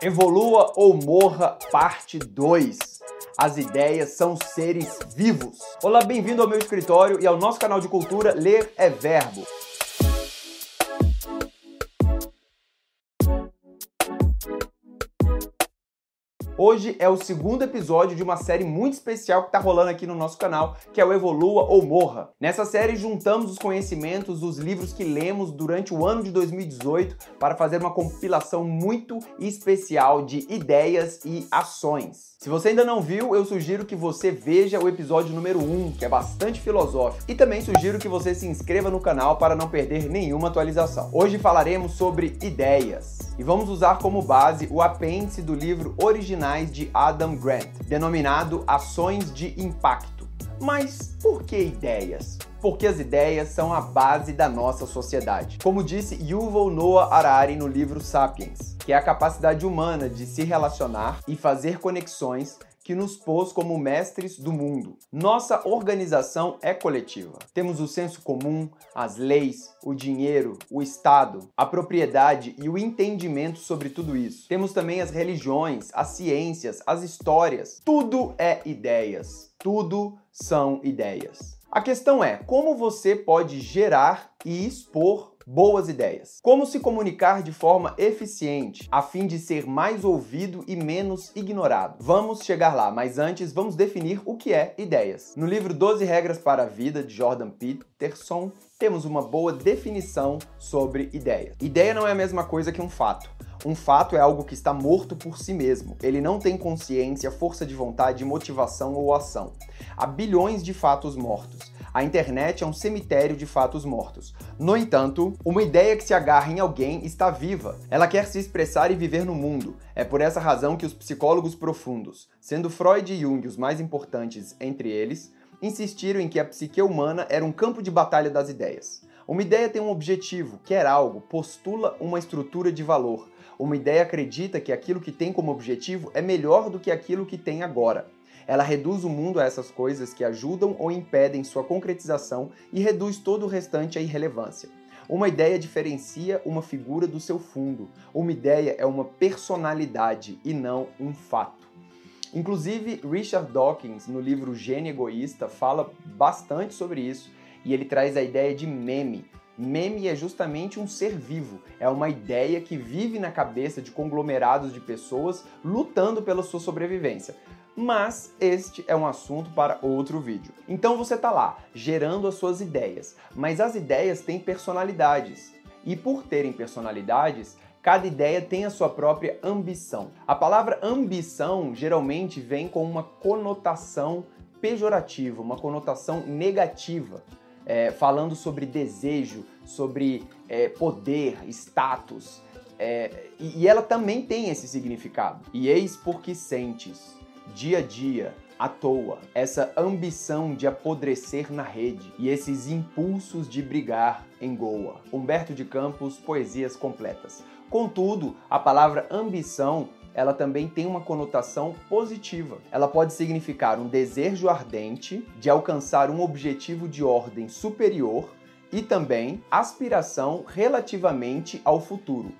Evolua ou Morra, parte 2. As ideias são seres vivos. Olá, bem-vindo ao meu escritório e ao nosso canal de cultura Ler é Verbo. Hoje é o segundo episódio de uma série muito especial que está rolando aqui no nosso canal, que é o Evolua ou Morra. Nessa série juntamos os conhecimentos dos livros que lemos durante o ano de 2018 para fazer uma compilação muito especial de ideias e ações. Se você ainda não viu, eu sugiro que você veja o episódio número 1, que é bastante filosófico, e também sugiro que você se inscreva no canal para não perder nenhuma atualização. Hoje falaremos sobre ideias e vamos usar como base o apêndice do livro Originais de Adam Grant, denominado Ações de Impacto. Mas por que ideias? Porque as ideias são a base da nossa sociedade. Como disse Yuval Noah Harari no livro Sapiens, que é a capacidade humana de se relacionar e fazer conexões que nos pôs como mestres do mundo. Nossa organização é coletiva. Temos o senso comum, as leis, o dinheiro, o Estado, a propriedade e o entendimento sobre tudo isso. Temos também as religiões, as ciências, as histórias. Tudo é ideias. Tudo são ideias. A questão é como você pode gerar e expor boas ideias. Como se comunicar de forma eficiente, a fim de ser mais ouvido e menos ignorado. Vamos chegar lá, mas antes vamos definir o que é ideias. No livro 12 Regras para a Vida, de Jordan Peterson, temos uma boa definição sobre ideia. Ideia não é a mesma coisa que um fato. Um fato é algo que está morto por si mesmo. Ele não tem consciência, força de vontade, motivação ou ação. Há bilhões de fatos mortos. A internet é um cemitério de fatos mortos. No entanto, uma ideia que se agarra em alguém está viva. Ela quer se expressar e viver no mundo. É por essa razão que os psicólogos profundos, sendo Freud e Jung os mais importantes entre eles, insistiram em que a psique humana era um campo de batalha das ideias. Uma ideia tem um objetivo, quer algo, postula uma estrutura de valor. Uma ideia acredita que aquilo que tem como objetivo é melhor do que aquilo que tem agora. Ela reduz o mundo a essas coisas que ajudam ou impedem sua concretização e reduz todo o restante à irrelevância. Uma ideia diferencia uma figura do seu fundo. Uma ideia é uma personalidade e não um fato. Inclusive, Richard Dawkins, no livro Gênio Egoísta, fala bastante sobre isso e ele traz a ideia de meme. Meme é justamente um ser vivo, é uma ideia que vive na cabeça de conglomerados de pessoas lutando pela sua sobrevivência mas este é um assunto para outro vídeo. Então você está lá, gerando as suas ideias, mas as ideias têm personalidades. E por terem personalidades, cada ideia tem a sua própria ambição. A palavra ambição geralmente vem com uma conotação pejorativa, uma conotação negativa, é, falando sobre desejo, sobre é, poder, status. É, e ela também tem esse significado. E eis porque sentes dia a dia, à toa, essa ambição de apodrecer na rede e esses impulsos de brigar em Goa. Humberto de Campos, Poesias Completas. Contudo, a palavra ambição ela também tem uma conotação positiva. Ela pode significar um desejo ardente de alcançar um objetivo de ordem superior e também aspiração relativamente ao futuro.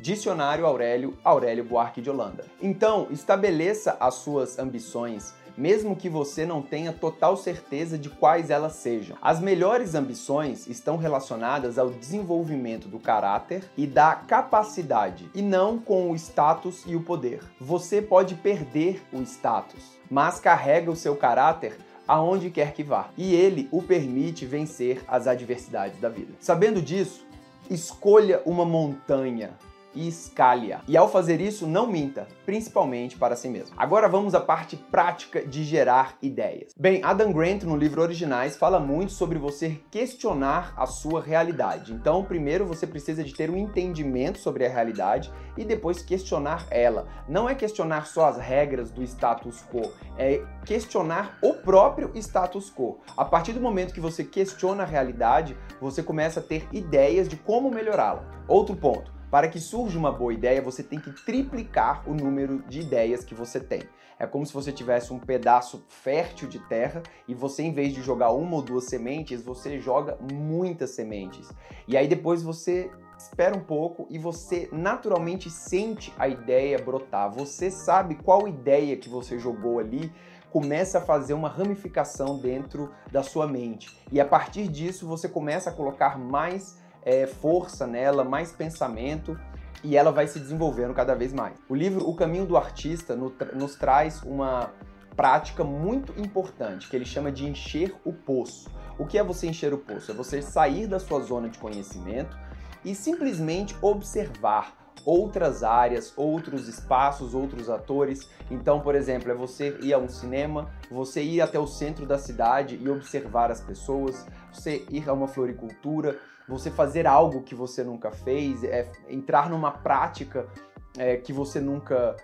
Dicionário Aurélio, Aurélio Buarque de Holanda. Então, estabeleça as suas ambições, mesmo que você não tenha total certeza de quais elas sejam. As melhores ambições estão relacionadas ao desenvolvimento do caráter e da capacidade, e não com o status e o poder. Você pode perder o status, mas carrega o seu caráter aonde quer que vá, e ele o permite vencer as adversidades da vida. Sabendo disso, escolha uma montanha e escalha. E ao fazer isso, não minta, principalmente para si mesmo. Agora vamos à parte prática de gerar ideias. Bem, Adam Grant no livro Originais fala muito sobre você questionar a sua realidade. Então, primeiro você precisa de ter um entendimento sobre a realidade e depois questionar ela. Não é questionar só as regras do status quo, é questionar o próprio status quo. A partir do momento que você questiona a realidade, você começa a ter ideias de como melhorá-la. Outro ponto, para que surja uma boa ideia, você tem que triplicar o número de ideias que você tem. É como se você tivesse um pedaço fértil de terra e você, em vez de jogar uma ou duas sementes, você joga muitas sementes. E aí depois você espera um pouco e você naturalmente sente a ideia brotar. Você sabe qual ideia que você jogou ali começa a fazer uma ramificação dentro da sua mente. E a partir disso você começa a colocar mais é, força nela, mais pensamento e ela vai se desenvolvendo cada vez mais. O livro O Caminho do Artista nos traz uma prática muito importante que ele chama de encher o poço. O que é você encher o poço? É você sair da sua zona de conhecimento e simplesmente observar outras áreas, outros espaços, outros atores. Então, por exemplo, é você ir a um cinema, você ir até o centro da cidade e observar as pessoas, você ir a uma floricultura, você fazer algo que você nunca fez, é entrar numa prática é, que você nunca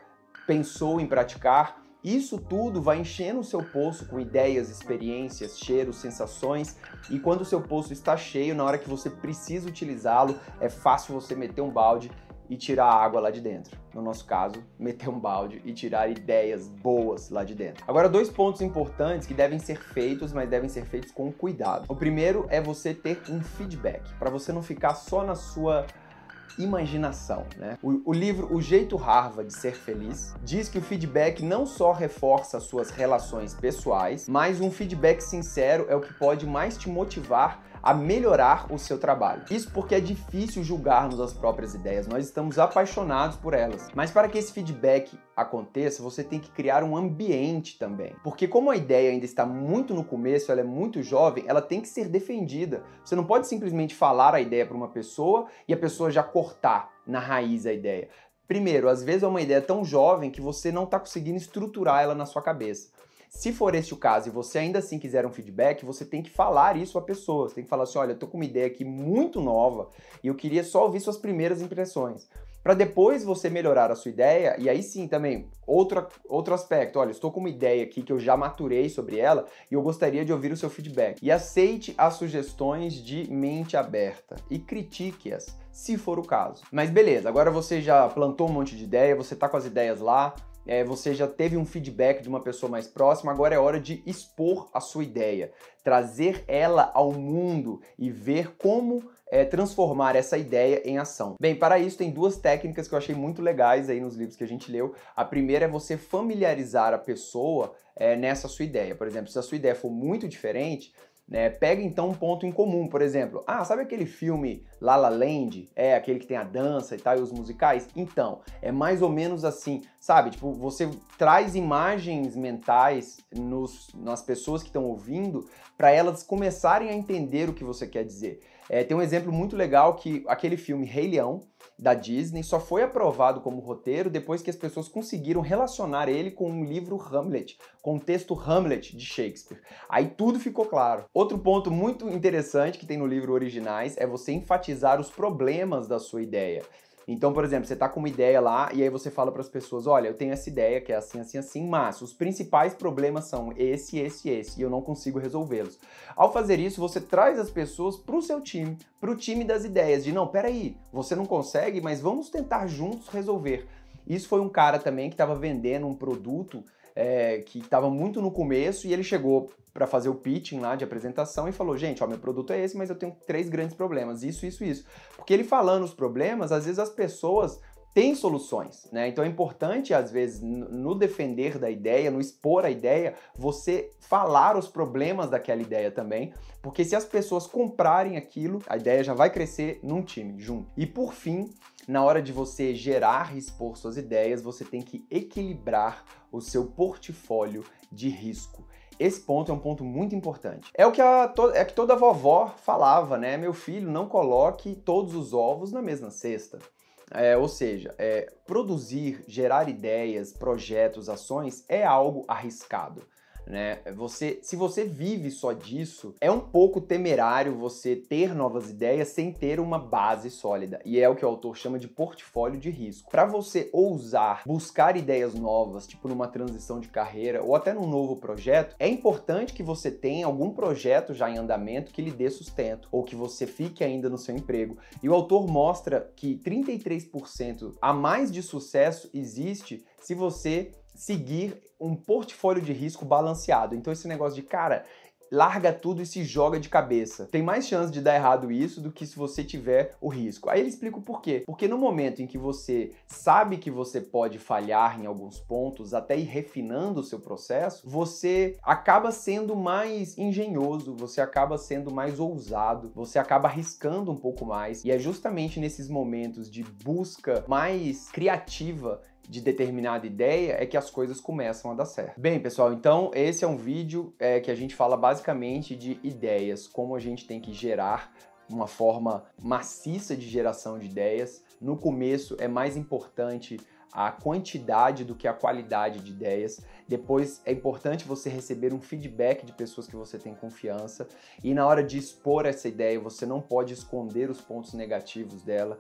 pensou em praticar. Isso tudo vai enchendo o seu poço com ideias, experiências, cheiros, sensações, e quando o seu poço está cheio, na hora que você precisa utilizá-lo, é fácil você meter um balde e tirar a água lá de dentro. No nosso caso, meter um balde e tirar ideias boas lá de dentro. Agora, dois pontos importantes que devem ser feitos, mas devem ser feitos com cuidado. O primeiro é você ter um feedback, para você não ficar só na sua imaginação. Né? O, o, livro O Jeito Harvard de Ser Feliz diz que o feedback não só reforça suas relações pessoais, mas um feedback sincero é o que pode mais te motivar a melhorar o seu trabalho. Isso porque é difícil julgarmos as próprias ideias, nós estamos apaixonados por elas. Mas para que esse feedback aconteça, você tem que criar um ambiente também. Porque como a ideia ainda está muito no começo, ela é muito jovem, ela tem que ser defendida. Você não pode simplesmente falar a ideia para uma pessoa e a pessoa já cortar na raiz a ideia. Primeiro, às vezes é uma ideia tão jovem que você não está conseguindo estruturar ela na sua cabeça. Se for este o caso e você ainda assim quiser um feedback, você tem que falar isso à pessoa. Você tem que falar assim: olha, eu tô com uma ideia aqui muito nova e eu queria só ouvir suas primeiras impressões. Para depois você melhorar a sua ideia, e aí sim também, outro, outro aspecto: olha, estou com uma ideia aqui que eu já maturei sobre ela e eu gostaria de ouvir o seu feedback. E aceite as sugestões de mente aberta e critique-as, se for o caso. Mas beleza, agora você já plantou um monte de ideia, você tá com as ideias lá, é, você já teve um feedback de uma pessoa mais próxima, agora é hora de expor a sua ideia, trazer ela ao mundo e ver como é, transformar essa ideia em ação. Bem, para isso tem duas técnicas que eu achei muito legais aí nos livros que a gente leu. A primeira é você familiarizar a pessoa é, nessa sua ideia. Por exemplo, se a sua ideia for muito diferente, né? Pega então um ponto em comum, por exemplo, ah, sabe aquele filme La La Land? É aquele que tem a dança e tal, e os musicais? Então, é mais ou menos assim, sabe? Tipo, você traz imagens mentais nos, nas pessoas que estão ouvindo para elas começarem a entender o que você quer dizer. É, tem um exemplo muito legal que aquele filme Rei Leão, da Disney, só foi aprovado como roteiro depois que as pessoas conseguiram relacionar ele com um livro Hamlet, com o texto Hamlet de Shakespeare. Aí tudo ficou claro. Outro ponto muito interessante que tem no livro Originais é você enfatizar os problemas da sua ideia. Então, por exemplo, você tá com uma ideia lá e aí você fala para as pessoas: olha, eu tenho essa ideia que é assim, assim, assim, mas os principais problemas são esse, esse, esse, e eu não consigo resolvê-los. Ao fazer isso, você traz as pessoas para o seu time, para o time das ideias, de não, peraí, você não consegue, mas vamos tentar juntos resolver. Isso foi um cara também que estava vendendo um produto é, que estava muito no começo e ele chegou para fazer o pitching lá de apresentação e falou: gente, ó, meu produto é esse, mas eu tenho três grandes problemas, isso, isso, isso. Porque ele falando os problemas, às vezes as pessoas têm soluções, né? Então é importante, às vezes, no defender da ideia, no expor a ideia, você falar os problemas daquela ideia também, porque se as pessoas comprarem aquilo, a ideia já vai crescer num time junto. E por fim, na hora de você gerar e expor suas ideias, você tem que equilibrar o seu portfólio de risco. Esse ponto é um ponto muito importante. É o que, a, é que toda vovó falava, né? Meu filho, não coloque todos os ovos na mesma cesta. É, ou seja, é, produzir, gerar ideias, projetos, ações é algo arriscado né? Você, se você vive só disso, é um pouco temerário você ter novas ideias sem ter uma base sólida. E é o que o autor chama de portfólio de risco. Para você ousar buscar ideias novas, tipo numa transição de carreira ou até num novo projeto, é importante que você tenha algum projeto já em andamento que lhe dê sustento ou que você fique ainda no seu emprego. E o autor mostra que 33% a mais de sucesso existe se você seguir um portfólio de risco balanceado. Então esse negócio de, cara, larga tudo e se joga de cabeça. Tem mais chance de dar errado isso do que se você tiver o risco. Aí ele explica o porquê. Porque no momento em que você sabe que você pode falhar em alguns pontos, até ir refinando o seu processo, você acaba sendo mais engenhoso, você acaba sendo mais ousado, você acaba arriscando um pouco mais. E é justamente nesses momentos de busca mais criativa de determinada ideia é que as coisas começam a dar certo. Bem, pessoal, então esse é um vídeo é, que a gente fala basicamente de ideias, como a gente tem que gerar uma forma maciça de geração de ideias. No começo é mais importante a quantidade do que a qualidade de ideias. Depois é importante você receber um feedback de pessoas que você tem confiança. E na hora de expor essa ideia, você não pode esconder os pontos negativos dela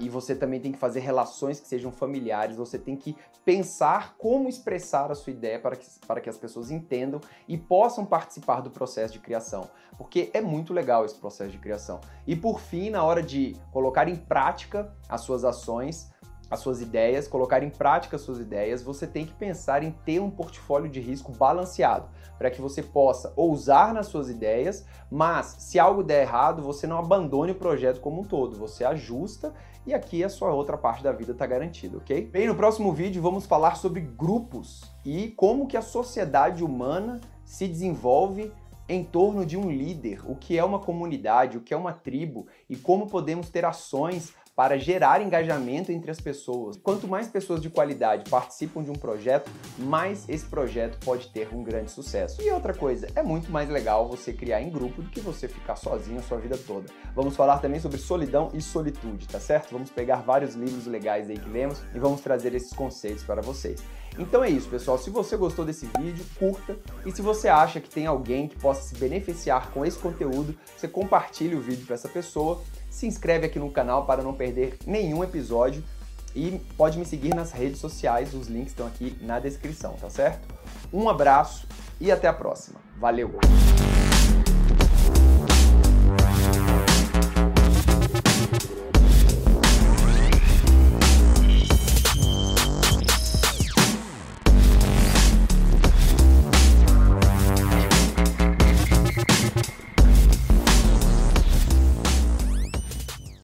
e você também tem que fazer relações que sejam familiares, você tem que pensar como expressar a sua ideia para que, para que as pessoas entendam e possam participar do processo de criação, porque é muito legal esse processo de criação. E por fim, na hora de colocar em prática as suas ações, as suas ideias, colocar em prática as suas ideias, você tem que pensar em ter um portfólio de risco balanceado, para que você possa ousar nas suas ideias, mas se algo der errado, você não abandone o projeto como um todo, você ajusta e aqui a sua outra parte da vida está garantida, ok? Bem, no próximo vídeo vamos falar sobre grupos e como que a sociedade humana se desenvolve em torno de um líder, o que é uma comunidade, o que é uma tribo e como podemos ter ações para gerar engajamento entre as pessoas. Quanto mais pessoas de qualidade participam de um projeto, mais esse projeto pode ter um grande sucesso. E outra coisa, é muito mais legal você criar em grupo do que você ficar sozinho a sua vida toda. Vamos falar também sobre solidão e solitude, tá certo? Vamos pegar vários livros legais aí que lemos e vamos trazer esses conceitos para vocês. Então é isso, pessoal. Se você gostou desse vídeo, curta. E se você acha que tem alguém que possa se beneficiar com esse conteúdo, você compartilhe o vídeo para essa pessoa se inscreve aqui no canal para não perder nenhum episódio e pode me seguir nas redes sociais, os links estão aqui na descrição, tá certo? Um abraço e até a próxima. Valeu!